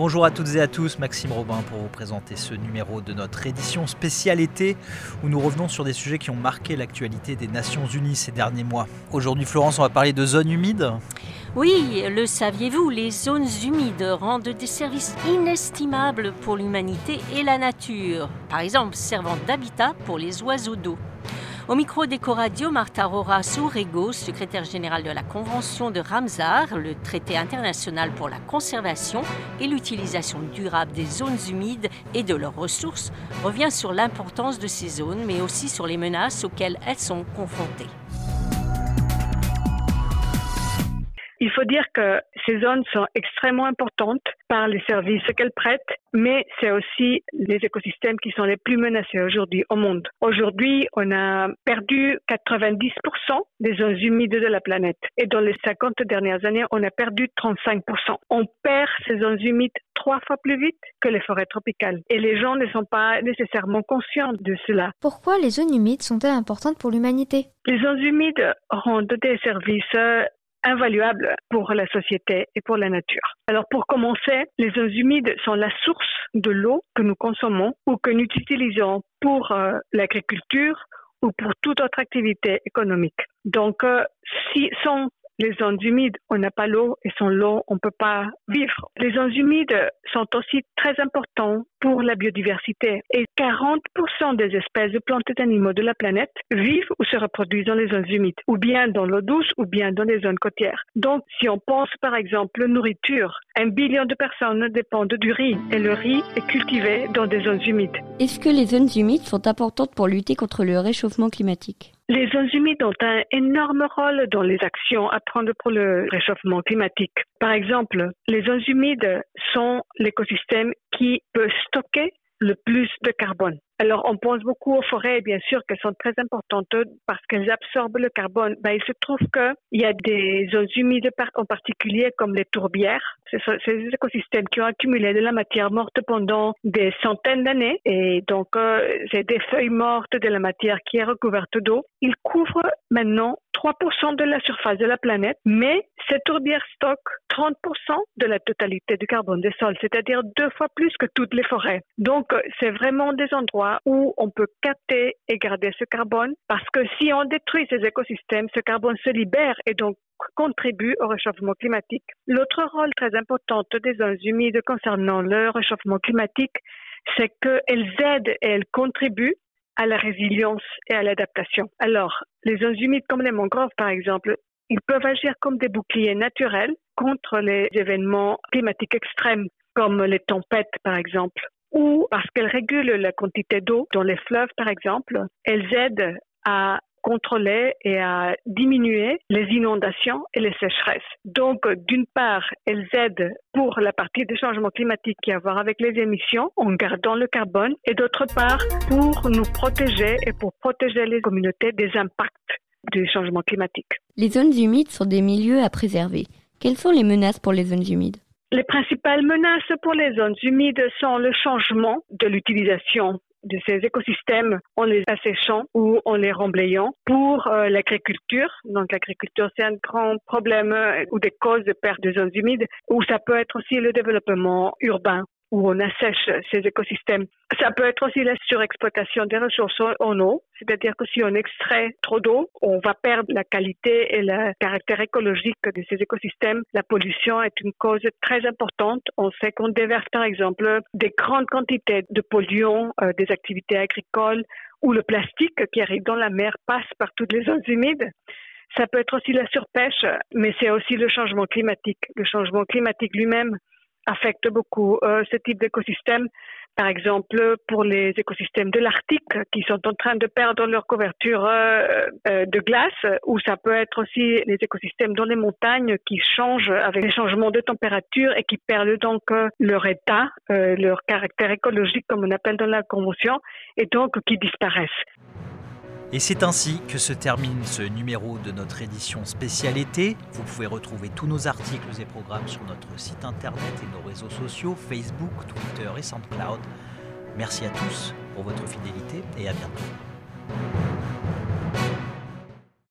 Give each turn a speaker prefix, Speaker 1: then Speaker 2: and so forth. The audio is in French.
Speaker 1: Bonjour à toutes et à tous, Maxime Robin pour vous présenter ce numéro de notre édition spéciale été où nous revenons sur des sujets qui ont marqué l'actualité des Nations Unies ces derniers mois. Aujourd'hui Florence, on va parler de zones humides.
Speaker 2: Oui, le saviez-vous, les zones humides rendent des services inestimables pour l'humanité et la nature, par exemple servant d'habitat pour les oiseaux d'eau. Au micro d'Ecoradio, Marta Rora Sourego, secrétaire générale de la Convention de Ramsar, le traité international pour la conservation et l'utilisation durable des zones humides et de leurs ressources, revient sur l'importance de ces zones, mais aussi sur les menaces auxquelles elles sont confrontées.
Speaker 3: Il faut dire que ces zones sont extrêmement importantes par les services qu'elles prêtent, mais c'est aussi les écosystèmes qui sont les plus menacés aujourd'hui au monde. Aujourd'hui, on a perdu 90% des zones humides de la planète et dans les 50 dernières années, on a perdu 35%. On perd ces zones humides trois fois plus vite que les forêts tropicales et les gens ne sont pas nécessairement conscients de cela.
Speaker 4: Pourquoi les zones humides sont-elles importantes pour l'humanité?
Speaker 3: Les zones humides rendent des services invaluable pour la société et pour la nature. Alors pour commencer, les zones humides sont la source de l'eau que nous consommons ou que nous utilisons pour euh, l'agriculture ou pour toute autre activité économique. Donc, euh, si sans les zones humides, on n'a pas l'eau et sans l'eau, on ne peut pas vivre. Les zones humides sont aussi très importantes pour la biodiversité et 40% des espèces de plantes et d'animaux de la planète vivent ou se reproduisent dans les zones humides, ou bien dans l'eau douce ou bien dans les zones côtières. Donc, si on pense par exemple nourriture, un billion de personnes dépendent du riz et le riz est cultivé dans des zones humides.
Speaker 5: Est-ce que les zones humides sont importantes pour lutter contre le réchauffement climatique?
Speaker 3: Les zones humides ont un énorme rôle dans les actions à prendre pour le réchauffement climatique. Par exemple, les zones humides sont l'écosystème qui peut stocker le plus de carbone. Alors, on pense beaucoup aux forêts, bien sûr, qu'elles sont très importantes parce qu'elles absorbent le carbone. Ben, il se trouve qu'il y a des zones humides en particulier, comme les tourbières. Ce sont ces écosystèmes qui ont accumulé de la matière morte pendant des centaines d'années. Et donc, euh, c'est des feuilles mortes de la matière qui est recouverte d'eau. Ils couvrent maintenant 3% de la surface de la planète, mais ces tourbières stockent 30% de la totalité du carbone des sols, c'est-à-dire deux fois plus que toutes les forêts. Donc, c'est vraiment des endroits où on peut capter et garder ce carbone, parce que si on détruit ces écosystèmes, ce carbone se libère et donc contribue au réchauffement climatique. L'autre rôle très important des zones humides concernant le réchauffement climatique, c'est qu'elles aident et elles contribuent à la résilience et à l'adaptation. Alors, les zones humides comme les mangroves, par exemple, ils peuvent agir comme des boucliers naturels contre les événements climatiques extrêmes, comme les tempêtes, par exemple, ou parce qu'elles régulent la quantité d'eau dans les fleuves, par exemple, elles aident à contrôler et à diminuer les inondations et les sécheresses. Donc, d'une part, elles aident pour la partie des changements climatiques qui a à voir avec les émissions en gardant le carbone et d'autre part, pour nous protéger et pour protéger les communautés des impacts du changement climatique.
Speaker 5: Les zones humides sont des milieux à préserver. Quelles sont les menaces pour les zones humides?
Speaker 3: Les principales menaces pour les zones humides sont le changement de l'utilisation de ces écosystèmes en les asséchant ou en les remblayant pour euh, l'agriculture. Donc l'agriculture, c'est un grand problème euh, ou des causes de perte de zones humides, ou ça peut être aussi le développement urbain où on assèche ces écosystèmes. Ça peut être aussi la surexploitation des ressources en eau, c'est-à-dire que si on extrait trop d'eau, on va perdre la qualité et le caractère écologique de ces écosystèmes. La pollution est une cause très importante. On sait qu'on déverse par exemple des grandes quantités de polluants euh, des activités agricoles ou le plastique qui arrive dans la mer passe par toutes les zones humides. Ça peut être aussi la surpêche, mais c'est aussi le changement climatique. Le changement climatique lui-même affecte beaucoup euh, ce type d'écosystème. Par exemple, pour les écosystèmes de l'Arctique qui sont en train de perdre leur couverture euh, euh, de glace, ou ça peut être aussi les écosystèmes dans les montagnes qui changent avec les changements de température et qui perdent donc leur état, leur caractère écologique comme on appelle dans la convention, et donc qui disparaissent.
Speaker 1: Et c'est ainsi que se termine ce numéro de notre édition spéciale été. Vous pouvez retrouver tous nos articles et programmes sur notre site internet et nos réseaux sociaux, Facebook, Twitter et SoundCloud. Merci à tous pour votre fidélité et à bientôt.